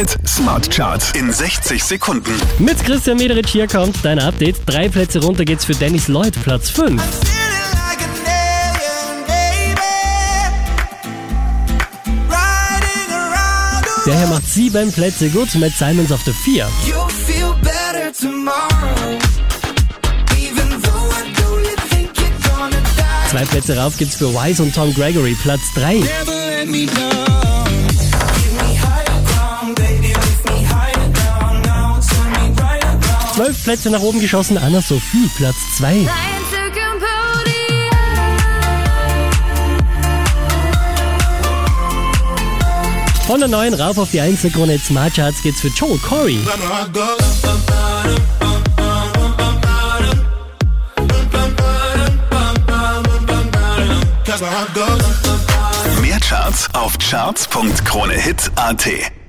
Hit Smart Charts in 60 Sekunden. Mit Christian Mederich hier kommt dein Update. Drei Plätze runter geht's für Dennis Lloyd, Platz 5. Der hier macht sieben Plätze gut, Matt Simons auf der 4. Zwei Plätze rauf gibt's für Wise und Tom Gregory, Platz 3. Zwölf Plätze nach oben geschossen, Anna Sophie, Platz 2. Von der neuen rauf auf die Einzelkrone Smart Charts geht's für Joel Corey. Mehr Charts auf charts.kronehit.at